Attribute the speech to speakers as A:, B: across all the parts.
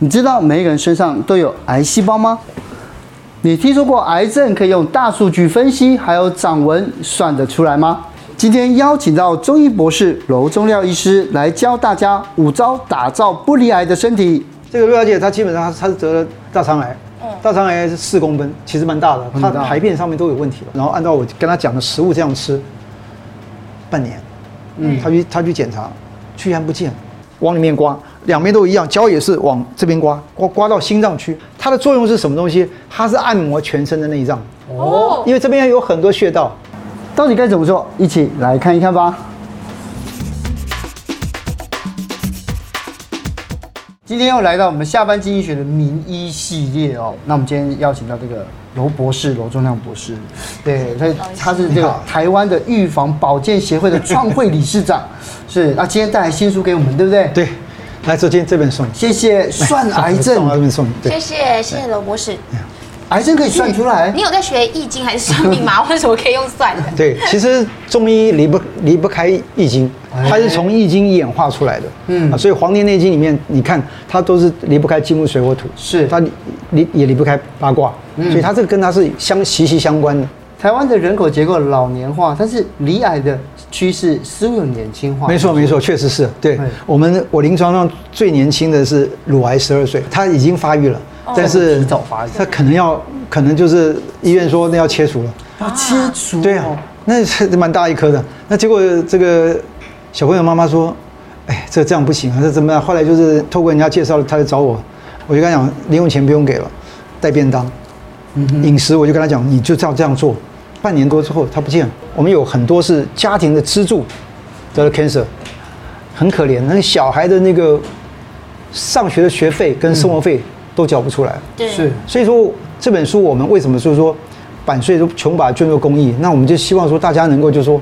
A: 你知道每一个人身上都有癌细胞吗？你听说过癌症可以用大数据分析，还有掌纹算得出来吗？今天邀请到中医博士娄宗廖医师来教大家五招打造不离癌的身体。
B: 这个陆小姐她基本上她是得了大肠癌，大肠癌是四公分，其实蛮大的，她排便上面都有问题了。然后按照我跟她讲的食物这样吃，半年，嗯，她去她去检查，居然不见，往里面刮。两边都一样，脚也是往这边刮，刮刮到心脏区。它的作用是什么东西？它是按摩全身的内脏。哦，因为这边有很多穴道，
A: 到底该怎么做？一起来看一看吧。今天又来到我们下班经济学的名医系列哦。那我们今天邀请到这个娄博士，娄忠亮博士。对，他他是这个台湾的预防保健协会的创会理事长。是，那今天带来新书给我们，对不对？
B: 对。来，这件 这本送，
A: 谢谢。算癌症，
B: 这本送，
C: 谢谢谢谢罗博士。
A: 癌症可以算出来？
C: 你有在学易经还是算命吗？为什么可以用算的？
B: 对，其实中医离不离不开易经，它是从易经演化出来的。嗯，所以《黄帝内经》里面，你看它都是离不开金木水火土，
A: 是
B: 它离也离不开八卦，所以它这个跟它是相息息相关的。
A: 台湾的人口结构老年化，但是离癌的趋势似乎有年轻化。
B: 没错，没错，确实是对。我们我临床上最年轻的是乳癌，十二岁，他已经发育了，但是
A: 早发育，
B: 他可能要，可能就是医院说那要切除了。
A: 要切除？
B: 对啊，那是蛮大一颗的。那结果这个小朋友妈妈说，哎，这这样不行啊，这怎么样？后来就是透过人家介绍，他来找我，我就跟他讲，零用钱不用给了，带便当。饮食我就跟他讲，你就这样这样做。半年多之后，他不见了。我们有很多是家庭的支柱得了 cancer，很可怜。那个小孩的那个上学的学费跟生活费都缴不出来。
C: 对，
A: 是。
B: 所以说这本书我们为什么就是说版税都穷把它捐做公益？那我们就希望说大家能够就是说，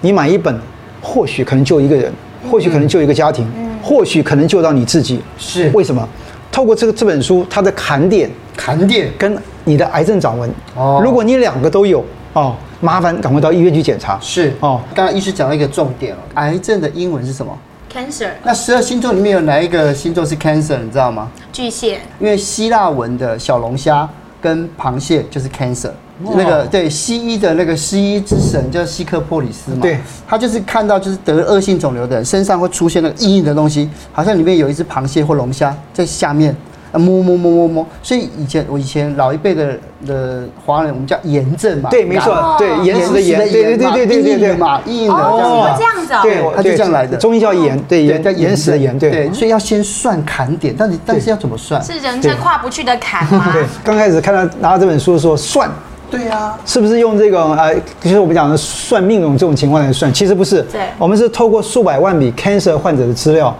B: 你买一本，或许可能救一个人，或许可能救一个家庭，或许可能救到你自己。
A: 是。
B: 为什么？透过这个这本书，它的砍点，
A: 砍点
B: 跟你的癌症掌纹。哦。如果你两个都有。哦，麻烦赶快到医院去检查。
A: 是哦，刚刚医师讲到一个重点哦，癌症的英文是什么
C: ？Cancer。
A: 那十二星座里面有哪一个星座是 Cancer？你知道吗？
C: 巨蟹。
A: 因为希腊文的小龙虾跟螃蟹就是 Cancer。那个对西医的那个西医之神叫希克珀里斯嘛？
B: 对，
A: 他就是看到就是得恶性肿瘤的人身上会出现那个硬硬的东西，好像里面有一只螃蟹或龙虾在下面。摸摸摸摸摸，所以以前我以前老一辈的的华人，我们叫炎症嘛。
B: 对，没错，对，炎石的炎，对对对对对对嘛，
A: 硬的
C: 哦，这样子，
B: 对，
A: 它就这样来的。
B: 中医叫炎，对，炎叫炎石的炎，对。
A: 所以要先算砍点，但是但是要怎么算？
C: 是人生跨不去的坎吗？
B: 对，刚开始看到拿到这本书的时候算，
A: 对呀，
B: 是不是用这个呃，就是我们讲的算命这种这种情况来算？其实不是，
C: 对，
B: 我们是透过数百万笔 cancer 患者的资料。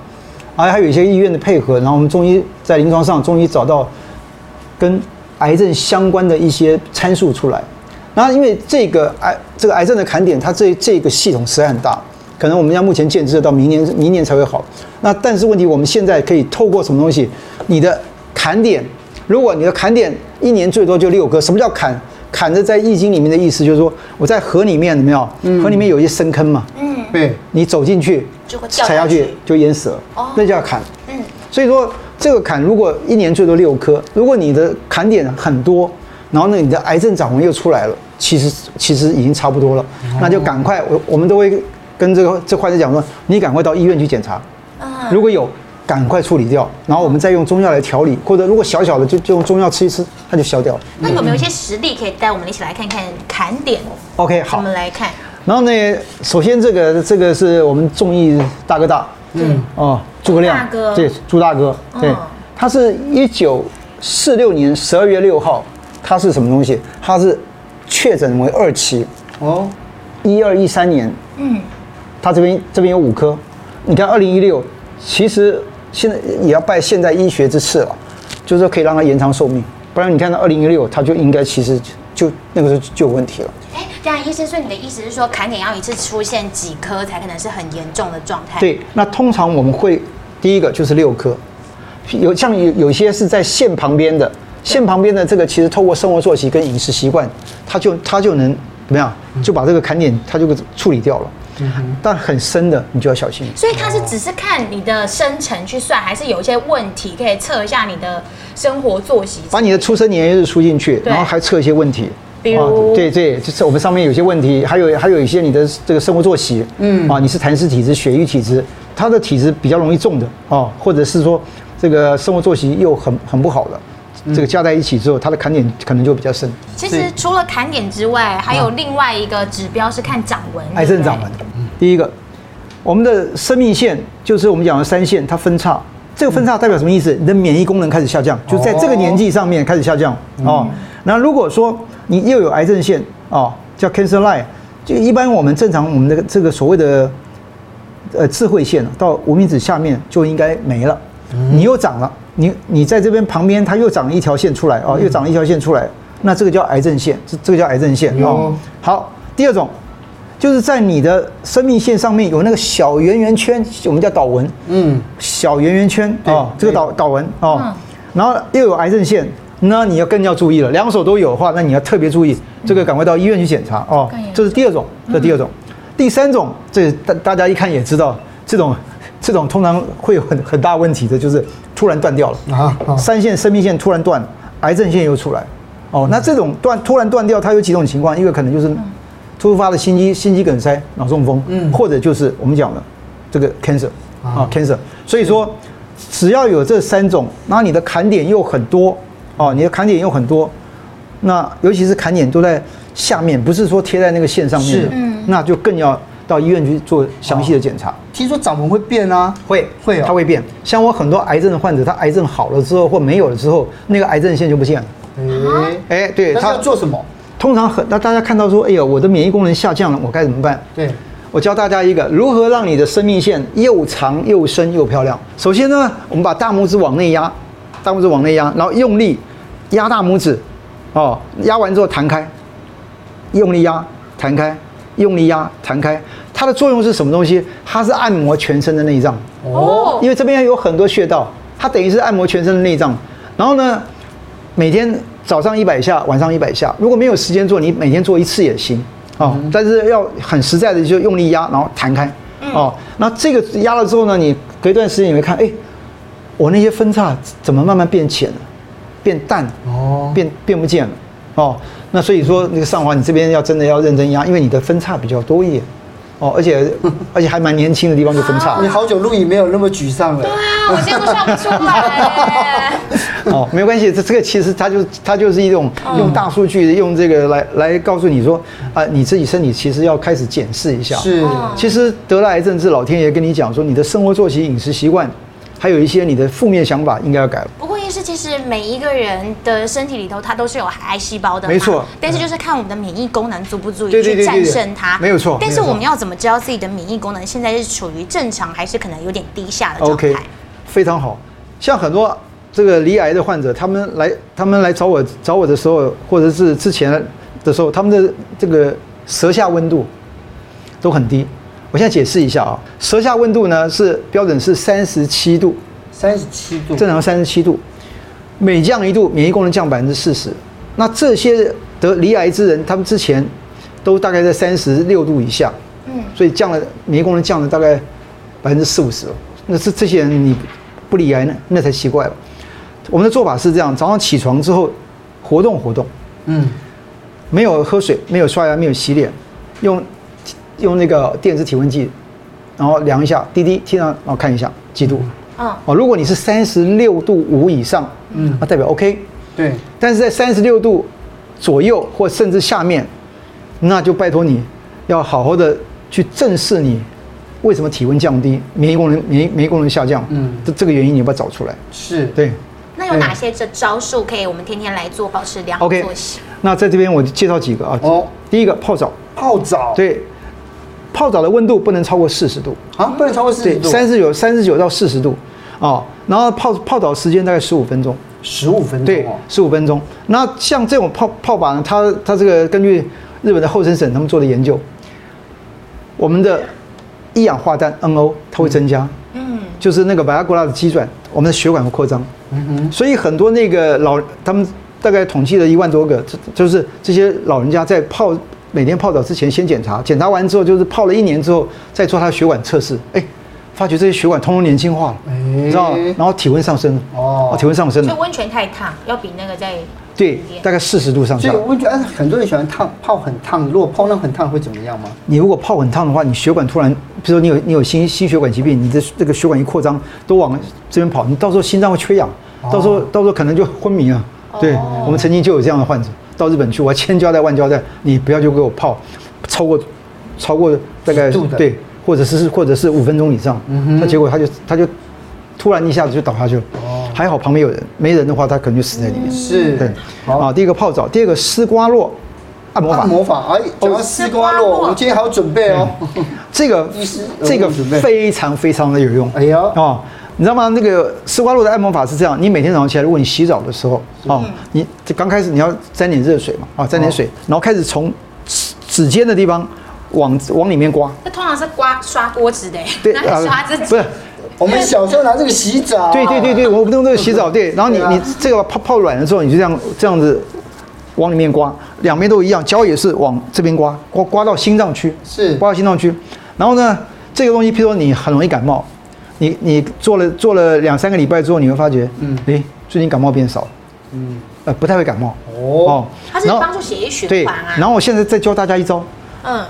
B: 而还有一些医院的配合，然后我们中医在临床上终于找到跟癌症相关的一些参数出来。然后因为这个癌这个癌症的砍点，它这这个系统实在很大，可能我们要目前建制到明年明年才会好。那但是问题，我们现在可以透过什么东西？你的砍点，如果你的砍点一年最多就六个，什么叫砍？砍的在易经里面的意思就是说，我在河里面怎么样？河里面有一些深坑嘛。嗯。对。你走进去。踩下去就淹死了，哦那叫砍。嗯，所以说这个砍如果一年最多六颗，如果你的砍点很多，然后呢你的癌症掌纹又出来了，其实其实已经差不多了，那就赶快我我们都会跟这个这患者讲说，你赶快到医院去检查，如果有赶快处理掉，然后我们再用中药来调理，或者如果小小的就就用中药吃一吃，它就消掉了。
C: 那有没有一些实例可以带我们一起来看看砍点
B: ？OK，好，
C: 我们来看。
B: 然后呢，首先这个这个是我们中医大哥大，嗯。哦，诸葛亮，大哥。对，朱大哥，对，他是一九四六年十二月六号，他是什么东西？他是确诊为二期，哦，一二一三年，嗯，他这边这边有五颗，你看二零一六，其实现在也要拜现代医学之赐了，就是说可以让他延长寿命，不然你看到二零一六，他就应该其实就那个时候就有问题了。
C: 哎这样，医生，所以你的意思是说，砍点要一次出现几颗才可能是很严重的状态？
B: 对，那通常我们会第一个就是六颗，有像有有些是在线旁边的，线旁边的这个其实透过生活作息跟饮食习惯，它就它就能怎么样，就把这个砍点它就给处理掉了。但很深的你就要小心。
C: 所以它是只是看你的生辰去算，还是有一些问题可以测一下你的生活作息？
B: 把你的出生年月日输进去，然后还测一些问题。
C: 比如
B: 啊对对，就是我们上面有些问题，还有还有一些你的这个生活作息，嗯啊，你是痰湿体质、血瘀体质，它的体质比较容易重的啊，或者是说这个生活作息又很很不好的，这个加在一起之后，它的坎点可能就比较深。
C: 其实除了坎点之外，还有另外一个指标是看掌纹，
B: 癌症掌纹。第一个，我们的生命线就是我们讲的三线，它分叉，这个分叉代表什么意思？你的免疫功能开始下降，就在这个年纪上面开始下降。哦。那如果说你又有癌症线哦，叫 cancer line，就一般我们正常我们的这个所谓的呃智慧线到无名指下面就应该没了，你又长了，你你在这边旁边它又长了一条线出来哦，又长了一条线出来，那这个叫癌症线，这这个叫癌症线哦。好，第二种就是在你的生命线上面有那个小圆圆圈，我们叫导纹，嗯，小圆圆圈哦，这个导导纹哦，然后又有癌症线。那你要更要注意了，两手都有的话，那你要特别注意，这个赶快到医院去检查哦。这是第二种，这第二种，第三种，这大大家一看也知道，这种这种通常会有很很大问题的，就是突然断掉了。啊，三线生命线突然断，癌症线又出来，哦，那这种断突然断掉，它有几种情况，一个可能就是突发的心肌心肌梗塞、脑中风，嗯，或者就是我们讲的这个 cancer 啊。cancer，所以说只要有这三种，然后你的砍点又很多。哦，你的砍点又很多，那尤其是砍点都在下面，不是说贴在那个线上面的，是，那就更要到医院去做详细的检查。
A: 听说掌纹会变啊？
B: 会
A: 会啊，
B: 它会变。像我很多癌症的患者，他癌症好了之后或没有了之后，那个癌症线就不见了。
A: 哎哎，
B: 对，
A: 他要做什么？
B: 通常很，那大家看到说，哎呦，我的免疫功能下降了，我该怎么办？
A: 对，
B: 我教大家一个如何让你的生命线又长又深又漂亮。首先呢，我们把大拇指往内压，大拇指往内压，然后用力。压大拇指，哦，压完之后弹开，用力压，弹开，用力压，弹开。它的作用是什么东西？它是按摩全身的内脏。哦，因为这边有很多穴道，它等于是按摩全身的内脏。然后呢，每天早上一百下，晚上一百下。如果没有时间做，你每天做一次也行。哦，但是要很实在的，就用力压，然后弹开。哦，那这个压了之后呢，你隔一段时间你会看，哎，我那些分叉怎么慢慢变浅了？变淡哦，变变不见了哦。那所以说，那个上华，你这边要真的要认真压，因为你的分叉比较多一点哦，而且 而且还蛮年轻的地方就分叉。
A: 你好久录影没有那么沮丧了。
C: 对啊，我现在都笑不出来。
B: 哦，没关系，这这个其实它就它就是一种用大数据用这个来来告诉你说啊，你自己身体其实要开始检视一下。
A: 是，
B: 其实得了癌症是老天爷跟你讲说，你的生活作息、饮食习惯，还有一些你的负面想法应该要改了。
C: 不过。是，其实每一个人的身体里头，它都是有癌细胞的，
B: 没错。
C: 但是就是看我们的免疫功能足不足以去战胜它，
B: 没有错。
C: 但是我们要怎么知道自己的免疫功能现在是处于正常，还是可能有点低下的状态？OK，
B: 非常好。像很多这个离癌的患者，他们来他们来找我找我的时候，或者是之前的时候，他们的这个舌下温度都很低。我现在解释一下啊，舌下温度呢是标准是三十七度，
A: 三十七度，
B: 正常三十七度。每降一度，免疫功能降百分之四十。那这些得离癌之人，他们之前都大概在三十六度以下，嗯，所以降了免疫功能降了大概百分之四五十。那这这些人你不离癌呢，那才奇怪了。我们的做法是这样：早上起床之后活动活动，嗯，没有喝水，没有刷牙，没有洗脸，用用那个电子体温计，然后量一下滴滴，听上然后看一下几度。哦，如果你是三十六度五以上，嗯，那代表 OK，
A: 对。
B: 但是在三十六度左右或甚至下面，那就拜托你要好好的去正视你为什么体温降低，免疫功能免疫免疫功能下降，嗯，这这个原因你要不要找出来？
A: 是
B: 对。
C: 那有哪些这招数可以我们天天来做，保持良好作息？
B: 那在这边我介绍几个啊。哦，第一个泡澡，
A: 泡澡，
B: 对。泡澡的温度不能超过四十度
A: 啊，不能超过四十度，
B: 三十九三十九到四十度，哦，然后泡泡澡时间大概十五分钟，
A: 十五分钟，
B: 对，十五分钟。那像这种泡泡法呢，它它这个根据日本的厚生省他们做的研究，我们的一氧化氮 NO 它会增加，嗯，就是那个 Viagra 的机转，我们的血管会扩张，嗯哼，所以很多那个老他们大概统计了一万多个，就是这些老人家在泡每天泡澡之前先检查，检查完之后就是泡了一年之后再做他的血管测试，哎，发觉这些血管通通年轻化了，你知道吗？然后体温上升了，哦，体温上升了。
C: 所以温泉太烫，要比那个在
B: 对，大概四十度上下。
A: 所以温泉，很多人喜欢烫泡很烫，如果泡那很烫会怎么样吗？
B: 你如果泡很烫的话，你血管突然，比如说你有你有心心血管疾病，你的这个血管一扩张都往这边跑，你到时候心脏会缺氧，到时候到时候可能就昏迷了。对，我们曾经就有这样的患者到日本去，我千交代万交代，你不要就给我泡超过超过大概对，或者是或者是五分钟以上，那结果他就他就突然一下子就倒下去了。哦还好旁边有人，没人的话他可能就死在里面。
A: 是，
B: 对，啊，第一个泡澡，第二个丝瓜络按摩法。
A: 按摩法，哎，讲到丝瓜络，我们今天还要准备哦。
B: 这个 这个非常非常的有用。哎呀，啊。你知道吗？那个丝瓜络的按摩法是这样：你每天早上起来，如果你洗澡的时候，哦，你这刚开始你要沾点热水嘛，啊，沾点水，然后开始从指尖的地方往往里面刮。
C: 那通常是刮刷锅子的，对，刷自己。
B: 不是，
A: 我们小时候拿这个洗澡。
B: 对对对对，我们用这个洗澡，对。然后你你这个泡泡软了之后，你就这样这样子往里面刮，两边都一样，脚也是往这边刮，刮刮到心脏区，
A: 是
B: 刮到心脏区。然后呢，这个东西，譬如说你很容易感冒。你你做了做了两三个礼拜之后，你会发觉，嗯，诶，最近感冒变少了，嗯，呃，不太会感冒
C: 哦。它是帮助血液循环啊。
B: 然后我现在再教大家一招，嗯，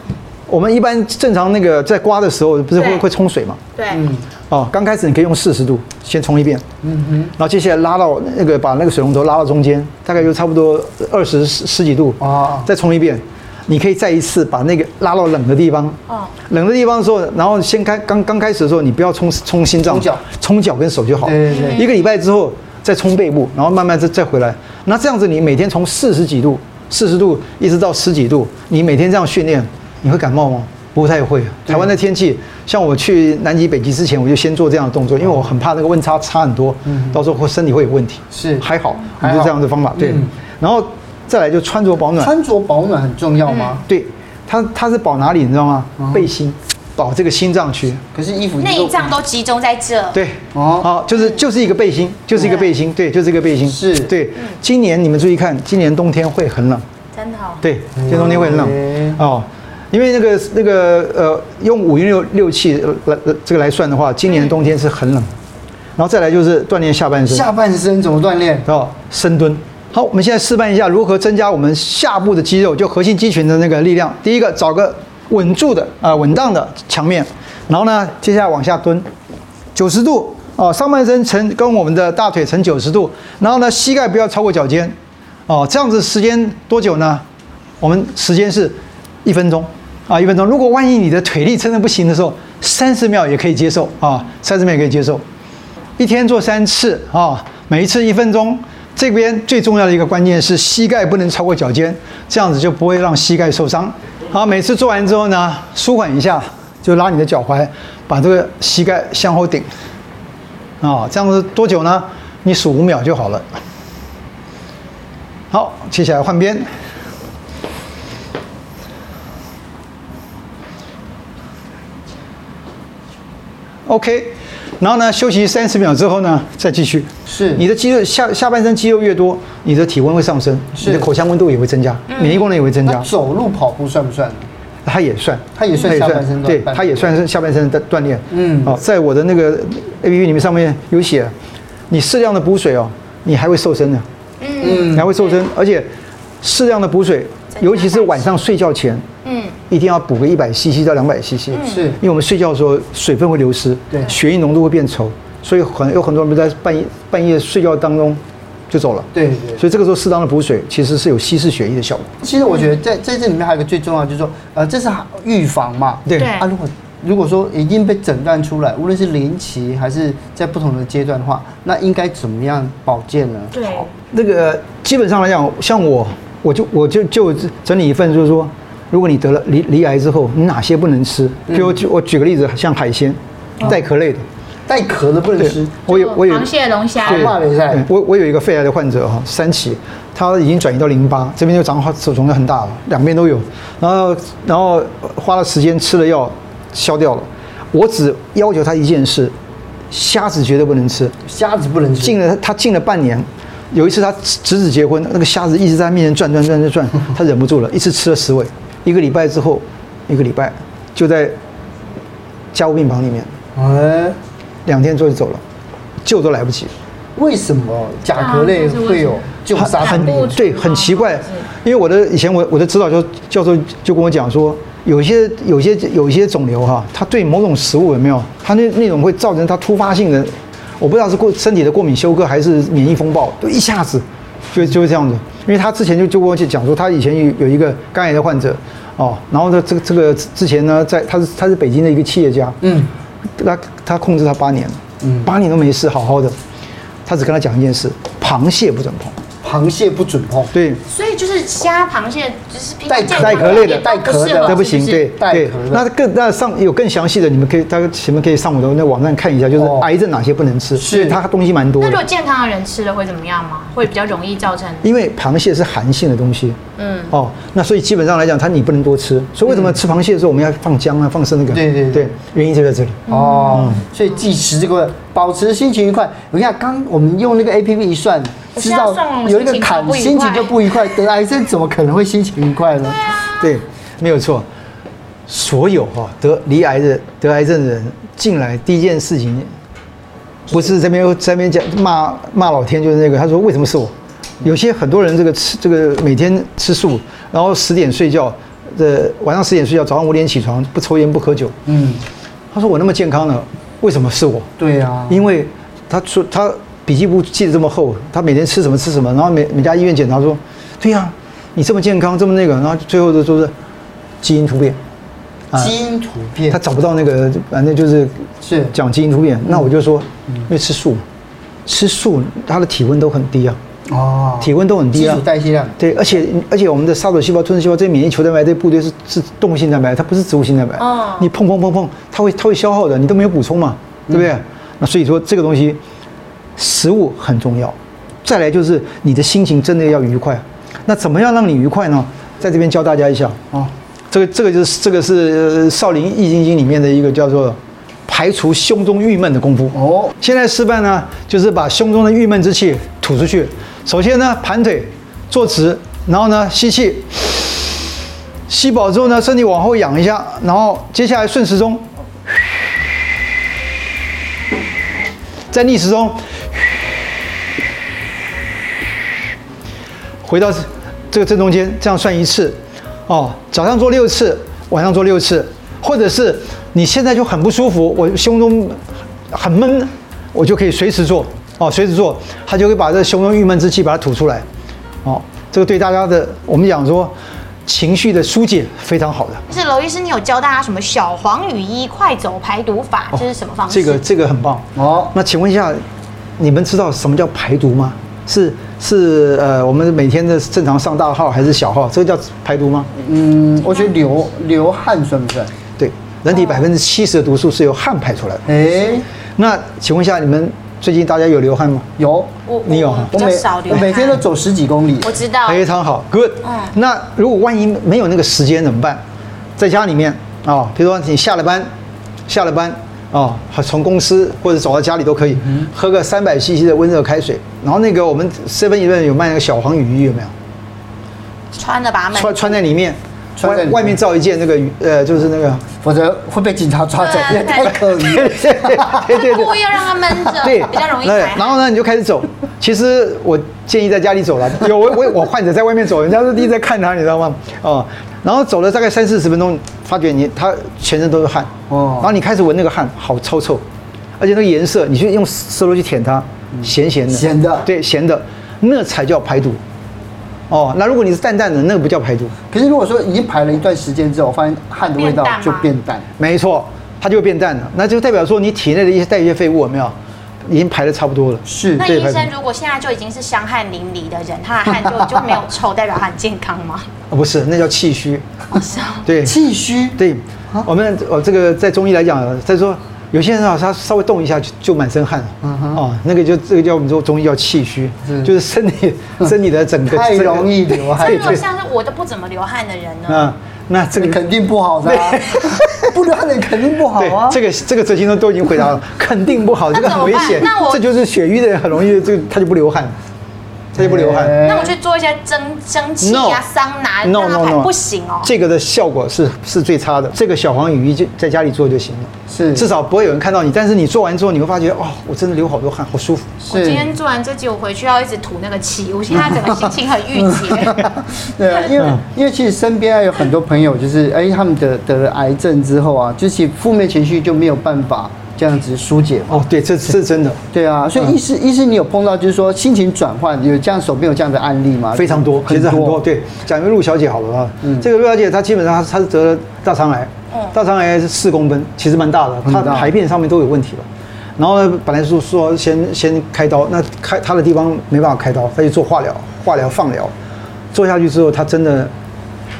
B: 我们一般正常那个在刮的时候，不是会会冲水嘛？
C: 对，嗯
B: 哦，刚开始你可以用四十度先冲一遍，嗯哼，然后接下来拉到那个把那个水龙头拉到中间，大概就差不多二十十几度啊，再冲一遍。你可以再一次把那个拉到冷的地方，哦，冷的地方的时候，然后先开刚刚开始的时候，你不要冲冲心脏，冲脚，冲脚跟手就好。对对对。一个礼拜之后再冲背部，然后慢慢再再回来。那这样子你每天从四十几度、四十度一直到十几度，你每天这样训练，你会感冒吗？不太会。台湾的天气，像我去南极、北极之前，我就先做这样的动作，因为我很怕那个温差差很多，嗯到时候会身体会有问题。是，还好，你就这样的方法。对，然后。再来就穿着保暖，
A: 穿着保暖很重要吗？嗯、
B: 对，它它是保哪里你知道吗？嗯、背心，保这个心脏区。
A: 可是衣服
C: 内脏都集中在这。
B: 对，哦，好，就是就是一个背心，就是一个背心，对，就是一个背心。是，对。今年你们注意看，今年冬天会很冷。
C: 真的好。
B: 对，今年冬天会很冷。哦，因为那个那个呃，用五运六六气来这个来算的话，今年冬天是很冷。嗯、然后再来就是锻炼下半身。
A: 下半身怎么锻炼？
B: 哦，深蹲。好，我们现在示范一下如何增加我们下部的肌肉，就核心肌群的那个力量。第一个，找个稳住的啊、呃，稳当的墙面，然后呢，接下来往下蹲，九十度哦，上半身呈跟我们的大腿呈九十度，然后呢，膝盖不要超过脚尖，哦，这样子时间多久呢？我们时间是一分钟啊，一分钟。如果万一你的腿力真的不行的时候，三十秒也可以接受啊，三十秒也可以接受。一天做三次啊，每一次一分钟。这边最重要的一个关键是膝盖不能超过脚尖，这样子就不会让膝盖受伤。好，每次做完之后呢，舒缓一下，就拉你的脚踝，把这个膝盖向后顶。啊，这样子多久呢？你数五秒就好了。好，接下来换边。OK。然后呢，休息三十秒之后呢，再继续。是，你的肌肉下下半身肌肉越多，你的体温会上升，你的口腔温度也会增加，嗯、免疫功能也会增加。
A: 走路跑步算不算？
B: 它也算，
A: 它也算下半身锻炼。
B: 对，它也算是下半身的锻炼。嗯，哦，在我的那个 A P P 里面上面有写，你适量的补水哦，你还会瘦身的。嗯，你还会瘦身，而且适量的补水，尤其是晚上睡觉前。嗯。一定要补个一百 CC 到两百 CC，是因为我们睡觉的时候水分会流失，对，血液浓度会变稠，所以很有很多人在半夜半夜睡觉当中就走了，对对，所以这个时候适当的补水其实是有稀释血液的效果。
A: 其实我觉得在在这里面还有一个最重要就是说，呃，这是预防嘛，对啊，如果如果说已经被诊断出来，无论是临期还是在不同的阶段的话，那应该怎么样保健呢？
C: 对，
B: 那个基本上来讲，像我我就我就就整理一份，就是说。如果你得了离离癌之后，你哪些不能吃？就我举我举个例子，像海鲜，带壳类的，
A: 带壳的不能吃。
B: 我有我有
C: 螃蟹、龙虾。
B: 对，我我有一个肺癌的患者哈，三期，他已经转移到淋巴，这边就长好肿肿的很大了，两边都有。然后然后花了时间吃了药，消掉了。我只要求他一件事，虾子绝对不能吃，
A: 虾子不能吃。
B: 禁了他禁了半年，有一次他侄子结婚，那个虾子一直在他面前转转转转转，他忍不住了，一次吃了十尾。一个礼拜之后，一个礼拜就在加护病房里面，
A: 哎，
B: 两天之后就走了，救都来不及。
A: 为什么甲壳类会有救杀
B: 很？对，很奇怪。因为我的以前我我的指导教教授就跟我讲说，有些有些有些肿瘤哈，它对某种食物有没有，它那那种会造成它突发性的，我不知道是过身体的过敏休克还是免疫风暴，就一下子就就是这样子。因为他之前就就跟我讲说，他以前有有一个肝癌的患者哦，然后呢这个这个之前呢在他是他是北京的一个企业家，嗯，他他控制他八年，嗯，八年都没事，好好的。他只跟他讲一件事：螃蟹不准碰，
A: 螃蟹不准碰。
B: 对，
C: 所以就是虾、螃蟹，就是
A: 带
B: 带壳类的，
A: 带壳的
B: 都不行。对，
A: 带壳的。
B: 那更那上有更详细的，你们可以大家前面可以上我的那网站看一下，就是癌症哪些不能吃，是它东西蛮多的。
C: 那如果健康的人吃了会怎么样吗？会比较容易造成？
B: 因为螃蟹是寒性的东西。嗯。哦，那所以基本上来讲，它你不能多吃。所以为什么吃螃蟹的时候我们要放姜啊，放生那个？
A: 对对对，
B: 原因就在这里。
A: 哦，所以忌食这个。保持心情愉快。你看，刚我们用那个 A P P 一算，知道有一个坎，心情就不愉快。得癌症怎么可能会心情愉快呢？
B: 对，没有错。所有哈得离癌的得癌症的人进来，第一件事情不是这边这边讲骂骂老天，就是那个他说为什么是我？有些很多人这个吃这个每天吃素，然后十点睡觉，这晚上十点睡觉，早上五点起床，不抽烟不喝酒。嗯，他说我那么健康呢。为什么是我？
A: 对呀，
B: 因为他说他笔记簿记得这么厚，他每天吃什么吃什么，然后每每家医院检查说，对呀，你这么健康这么那个，然后最后都说是基因突变，
A: 基因突变，
B: 他找不到那个，反正就是是。讲基因突变。那我就说，因为吃素，吃素他的体温都很低啊，哦，体温都很低啊，
A: 基础代谢量。
B: 对，而且而且我们的杀手细胞、吞噬细胞这些免疫球蛋白这部队是是动物性蛋白，它不是植物性蛋白，哦，你碰碰碰碰，它会它会消耗的，你都没有补充嘛。对不对？那所以说这个东西，食物很重要。再来就是你的心情真的要愉快。那怎么样让你愉快呢？在这边教大家一下啊。这个这个就是这个是《少林易筋经》里面的一个叫做排除胸中郁闷的功夫。哦。现在示范呢，就是把胸中的郁闷之气吐出去。首先呢，盘腿坐直，然后呢吸气，吸饱之后呢，身体往后仰一下，然后接下来顺时钟。在逆时钟，回到这个正中间，这样算一次，哦，早上做六次，晚上做六次，或者是你现在就很不舒服，我胸中很闷，我就可以随时做，哦，随时做，它就会把这胸中郁闷之气把它吐出来，哦，这个对大家的我们讲说。情绪的疏解非常好的。
C: 是娄医师，你有教大家什么小黄雨衣快走排毒法？这是什么方式？
B: 这个这个很棒哦。那请问一下，你们知道什么叫排毒吗？是是呃，我们每天的正常上大号还是小号？这个叫排毒吗？
A: 嗯，我觉得流流汗算不算？
B: 对，人体百分之七十的毒素是由汗排出来的。哎，那请问一下你们。最近大家有流汗吗？
A: 有，
C: 我
B: 你有
C: 比较少流汗。
A: 我每天都走十几公里。
C: 我知道，
B: 非常好，good。嗯，那如果万一没有那个时间怎么办？在家里面啊、哦，比如说你下了班，下了班啊，从、哦、公司或者走到家里都可以，嗯、喝个三百 CC 的温热开水，然后那个我们 Seven Eleven 有卖那个小黄雨衣有没有？
C: 穿的把它
B: 穿穿在里面。外外面罩一件那个呃，就是那个，
A: 否则会被警察抓走，也太可疑了。
B: 对对对，
C: 故意要让他闷着，对，比较容易。
B: 然后呢，你就开始走。其实我建议在家里走了。有我我我患者在外面走，人家都一直在看他，你知道吗？哦，然后走了大概三四十分钟，发觉你他全身都是汗哦，然后你开始闻那个汗，好臭臭，而且那个颜色，你去用舌头去舔它，咸咸的，
A: 咸的，
B: 对，咸的，那才叫排毒。哦，那如果你是淡淡的，那个不叫排毒。
A: 可是如果说已经排了一段时间之后，我发现汗的味道就变淡，
B: 没错，它就会变淡了。那就代表说你体内的一些代谢废物有没有，已经排的差不多了。
A: 是。
C: 那医生如果现在就已经是香汗淋漓的人，他的汗就就没有臭，代表他很健康吗？
B: 啊，不是，那叫气虚。
C: 哦，是啊。
B: 对。
A: 气虚。
B: 对。我们哦，这个在中医来讲，再说。有些人啊，他稍微动一下就就满身汗，嗯哼，哦，那个就这个叫我们说中医叫气虚，就是身体 身体的整个
A: 太容易流汗。
C: 如果像是我都不怎么流汗的人呢？
B: 啊，那这个
A: 肯定不好的，不流汗的肯定不好啊。
B: 这个这个哲先生都已经回答了，肯定不好，这个很危险。
C: 那我
B: 这就是血瘀的人很容易，这个他就不流汗。它就不流汗。
A: 哎
C: 那我去做一些蒸蒸汽
B: No
C: 啊、桑拿它
B: no
C: 排
B: no，
C: 不行哦。
B: 这个的效果是是最差的。这个小黄雨衣就在家里做就行了，
A: 是
B: 至少不会有人看到你。但是你做完之后，你会发觉哦，我真的流好多汗，好舒服。
C: 我今天做完这集，我回去要一直吐那个气，我现在整个心情很郁结。
A: 对啊，因为
B: 嗯
A: 因为其实身边还有很多朋友，就是哎，他们得得了癌症之后啊，就是其实负面情绪就没有办法这样子疏解嘛。
B: 哦，对，这这是真的
A: 对啊，所以医师、医师，你有碰到就是说心情转换，有这样手边有这样的案例吗？
B: 非常多，其实很多。对，讲一个陆小姐好了啊，
A: 嗯
B: 这个陆小姐她基本上她她是得了大肠癌，
C: 嗯
B: 大肠癌是四公分，其实蛮大的，她
A: 很大
B: 排便上面都有问题了。然后呢，本来是说先先开刀，那开她的地方没办法开刀，她就做化疗、化疗、放疗，做下去之后，她真的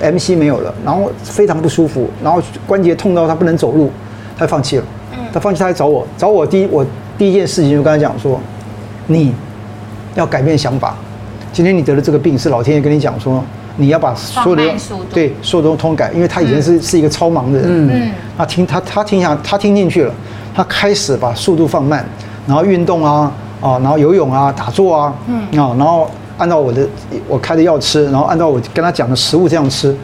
B: MC 没有了，然后非常不舒服，然后关节痛到她不能走路，她放弃了。她放弃，他来找我，找我第一我第一件事情就跟他讲说，你要改变想法。今天你得了这个病，是老天爷跟你讲说，你要把所有的对所有的都通改，因为他以前是、是一个超忙的人，
A: 嗯。
C: 嗯，
B: 他听他他听下他听进去了，他开始把速度放慢，然后运动啊啊，然后游泳啊，打坐啊，嗯啊，然后按照我的我开的药吃，然后按照我跟他讲的食物这样吃，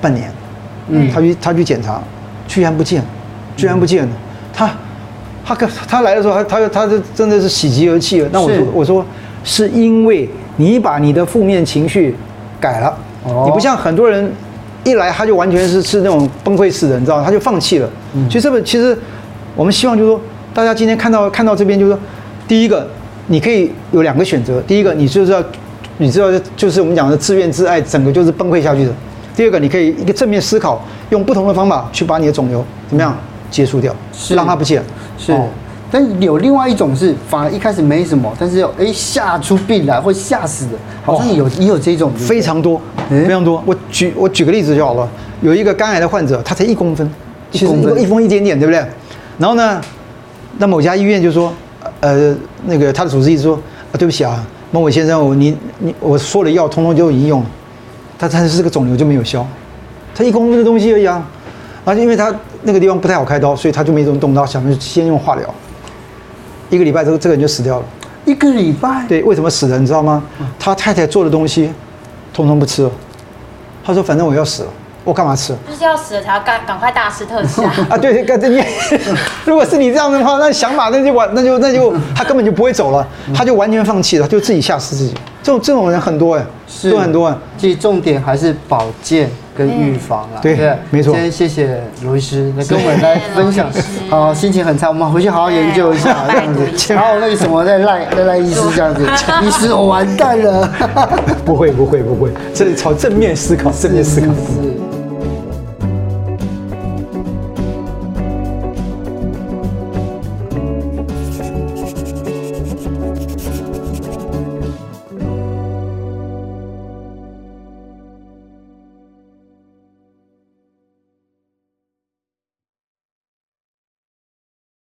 B: 半年，嗯，他去他去检查，居然不见，居然不见了，他。他可他来的时候，他他他就真的是喜极而泣了。那我
A: 说
B: 我说是因为你把你的负面情绪改了，
A: 哦
B: 你不像很多人一来他就完全是是那种崩溃式的，你知道吗，他就放弃了。其实这个其实我们希望就是说，大家今天看到看到这边就是说，第一个你可以有两个选择，第一个你就是要你知道就是我们讲的自怨自艾，整个就是崩溃下去的。第二个你可以一个正面思考，用不同的方法去把你的肿瘤怎么样结束掉，
A: 是
B: 让它不见。
A: 是。
B: 哦，
A: 但有另外一种是，反而一开始没什么，但是哎吓出病来会吓死的，好像有也有这种，
B: 非常多，非常多。我举我举个例子就好了，有一个肝癌的患者，他才一公分，其实
A: 公分。
B: 一公分一点点，对不对？然后呢，那某家医院就说，呃，那个他的主治医师说，啊，对不起啊，某某先生，我你你我说的药通通就已经用了，他但是这个肿瘤就没有消，他一公分的东西而已啊，而且因为他那个地方不太好开刀，所以他就没怎么动刀，想着先用化疗，一个礼拜这个这个人就死掉了。
A: 一个礼拜，
B: 对，为什么死的你知道吗？他太太做的东西，通通不吃了。他说：“反正我要死了，我干嘛吃
C: 就是要死了才要赶赶快大吃特吃啊！
B: 啊？”对，干这你，如果是你这样的话，那想法那就完，那就那就 他根本就不会走了，他就完全放弃了，就自己吓死自己。这种这种人很多哎，
A: 是
B: 都很多哎。
A: 其实重点还是保健跟预防啊。
B: 对没错
A: 今天谢谢罗医师来跟我们来分享好，心情很差，我们回去好好研究一下
C: 这
A: 样子。然后那个什么再赖再赖医师这样子，医师我完蛋了。
B: 不会不会不会，这里朝正面思考，正面思考。
A: 是。